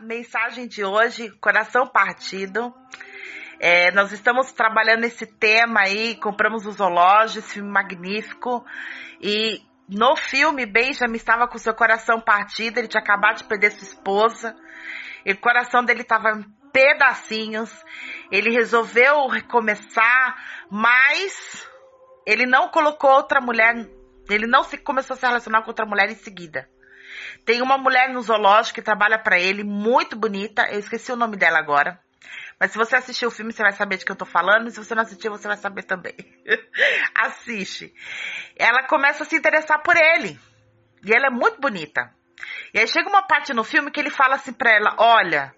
mensagem de hoje, coração partido. É, nós estamos trabalhando esse tema aí, compramos o zoológico, esse filme magnífico. E no filme, Benjamin estava com seu coração partido, ele tinha acabado de perder sua esposa. E o coração dele estava em pedacinhos. Ele resolveu recomeçar, mas ele não colocou outra mulher, ele não se começou a se relacionar com outra mulher em seguida. Tem uma mulher no zoológico que trabalha para ele, muito bonita. Eu esqueci o nome dela agora. Mas se você assistir o filme, você vai saber de que eu tô falando. E se você não assistir, você vai saber também. Assiste. Ela começa a se interessar por ele. E ela é muito bonita. E aí chega uma parte no filme que ele fala assim pra ela: Olha,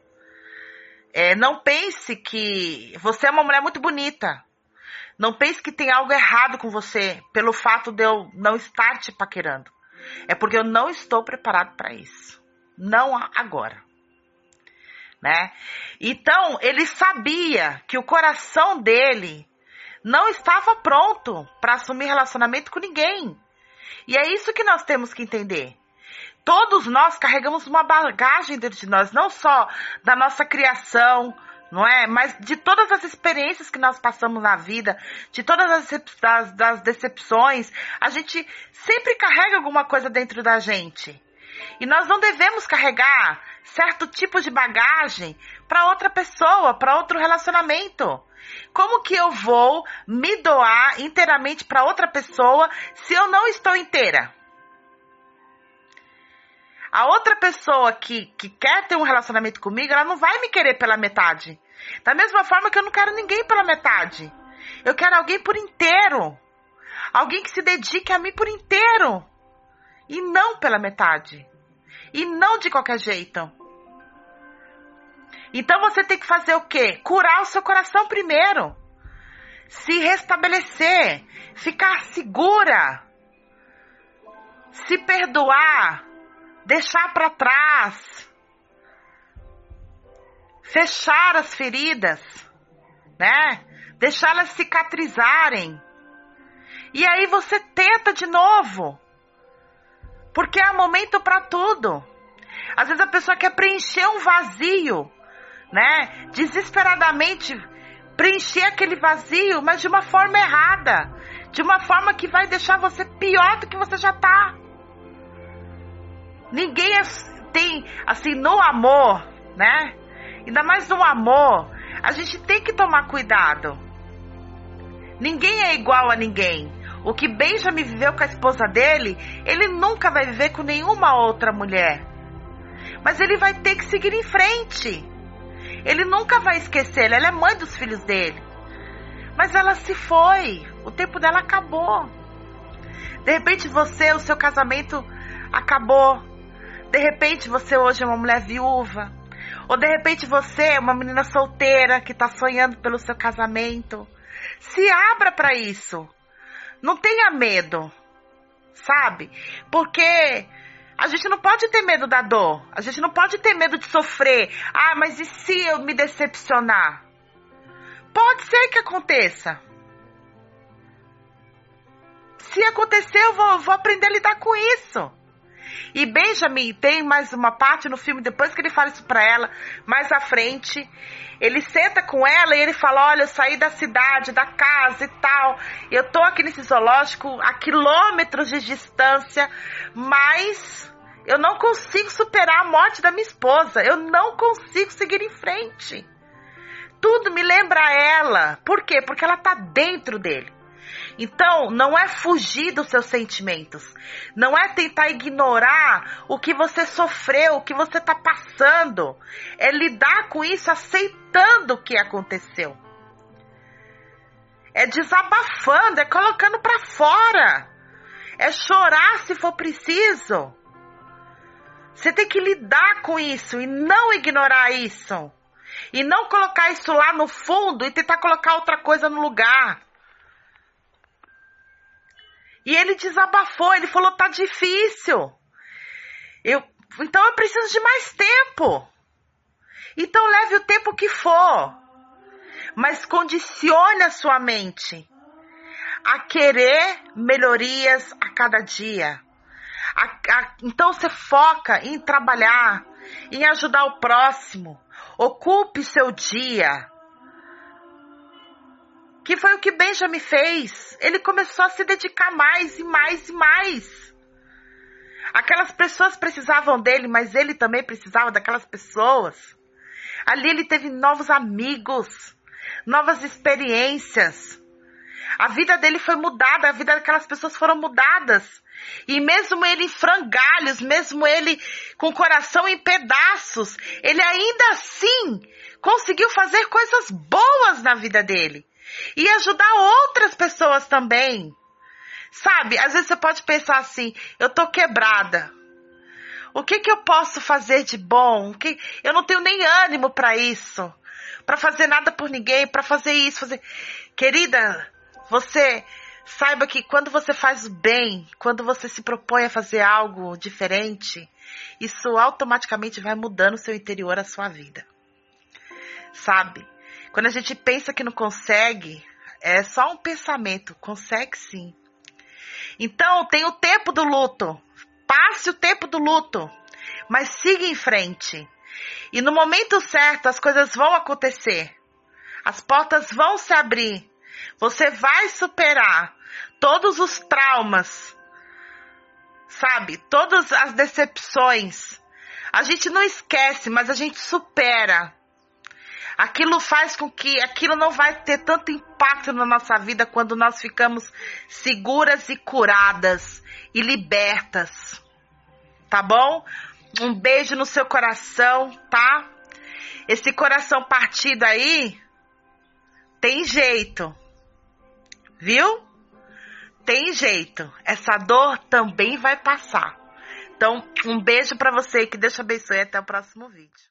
é, não pense que você é uma mulher muito bonita. Não pense que tem algo errado com você pelo fato de eu não estar te paquerando. É porque eu não estou preparado para isso. Não agora. Né? Então, ele sabia que o coração dele não estava pronto para assumir relacionamento com ninguém. E é isso que nós temos que entender. Todos nós carregamos uma bagagem dentro de nós, não só da nossa criação, não é? Mas de todas as experiências que nós passamos na vida, de todas as, das, decepções, a gente sempre carrega alguma coisa dentro da gente. E nós não devemos carregar certo tipo de bagagem para outra pessoa, para outro relacionamento. Como que eu vou me doar inteiramente para outra pessoa se eu não estou inteira? A outra pessoa que, que quer ter um relacionamento comigo, ela não vai me querer pela metade. Da mesma forma que eu não quero ninguém pela metade. Eu quero alguém por inteiro. Alguém que se dedique a mim por inteiro. E não pela metade. E não de qualquer jeito. Então você tem que fazer o quê? Curar o seu coração primeiro. Se restabelecer. Ficar segura. Se perdoar deixar para trás, fechar as feridas, né? Deixá-las cicatrizarem. E aí você tenta de novo. Porque há momento para tudo. Às vezes a pessoa quer preencher um vazio, né? Desesperadamente preencher aquele vazio, mas de uma forma errada, de uma forma que vai deixar você pior do que você já tá. Ninguém é, tem, assim, no amor, né? Ainda mais no amor, a gente tem que tomar cuidado. Ninguém é igual a ninguém. O que Benjamin viveu com a esposa dele, ele nunca vai viver com nenhuma outra mulher. Mas ele vai ter que seguir em frente. Ele nunca vai esquecer, ela é mãe dos filhos dele. Mas ela se foi, o tempo dela acabou. De repente você, o seu casamento acabou. De repente você hoje é uma mulher viúva. Ou de repente você é uma menina solteira que está sonhando pelo seu casamento. Se abra para isso. Não tenha medo. Sabe? Porque a gente não pode ter medo da dor. A gente não pode ter medo de sofrer. Ah, mas e se eu me decepcionar? Pode ser que aconteça. Se acontecer, eu vou, vou aprender a lidar com isso. E Benjamin tem mais uma parte no filme, depois que ele fala isso pra ela, mais à frente, ele senta com ela e ele fala: Olha, eu saí da cidade, da casa e tal. Eu tô aqui nesse zoológico a quilômetros de distância, mas eu não consigo superar a morte da minha esposa. Eu não consigo seguir em frente. Tudo me lembra ela. Por quê? Porque ela tá dentro dele. Então, não é fugir dos seus sentimentos. Não é tentar ignorar o que você sofreu, o que você está passando. É lidar com isso aceitando o que aconteceu. É desabafando, é colocando para fora. É chorar se for preciso. Você tem que lidar com isso e não ignorar isso. E não colocar isso lá no fundo e tentar colocar outra coisa no lugar. E ele desabafou, ele falou: tá difícil. Eu, então eu preciso de mais tempo. Então leve o tempo que for. Mas condicione a sua mente a querer melhorias a cada dia. A, a, então você foca em trabalhar, em ajudar o próximo. Ocupe seu dia. Que foi o que Benjamin fez. Ele começou a se dedicar mais e mais e mais. Aquelas pessoas precisavam dele, mas ele também precisava daquelas pessoas. Ali ele teve novos amigos, novas experiências. A vida dele foi mudada, a vida daquelas pessoas foram mudadas. E mesmo ele em frangalhos, mesmo ele com o coração em pedaços, ele ainda assim conseguiu fazer coisas boas na vida dele. E ajudar outras pessoas também. Sabe, às vezes você pode pensar assim, eu tô quebrada. O que que eu posso fazer de bom? O que eu não tenho nem ânimo para isso, para fazer nada por ninguém, para fazer isso, fazer. Querida, você saiba que quando você faz o bem, quando você se propõe a fazer algo diferente, isso automaticamente vai mudando o seu interior, a sua vida. Sabe? Quando a gente pensa que não consegue, é só um pensamento, consegue sim. Então, tem o tempo do luto. Passe o tempo do luto, mas siga em frente. E no momento certo as coisas vão acontecer. As portas vão se abrir. Você vai superar todos os traumas, sabe? Todas as decepções. A gente não esquece, mas a gente supera. Aquilo faz com que aquilo não vai ter tanto impacto na nossa vida quando nós ficamos seguras e curadas e libertas. Tá bom? Um beijo no seu coração, tá? Esse coração partido aí tem jeito. Viu? Tem jeito. Essa dor também vai passar. Então, um beijo para você que Deus te abençoe até o próximo vídeo.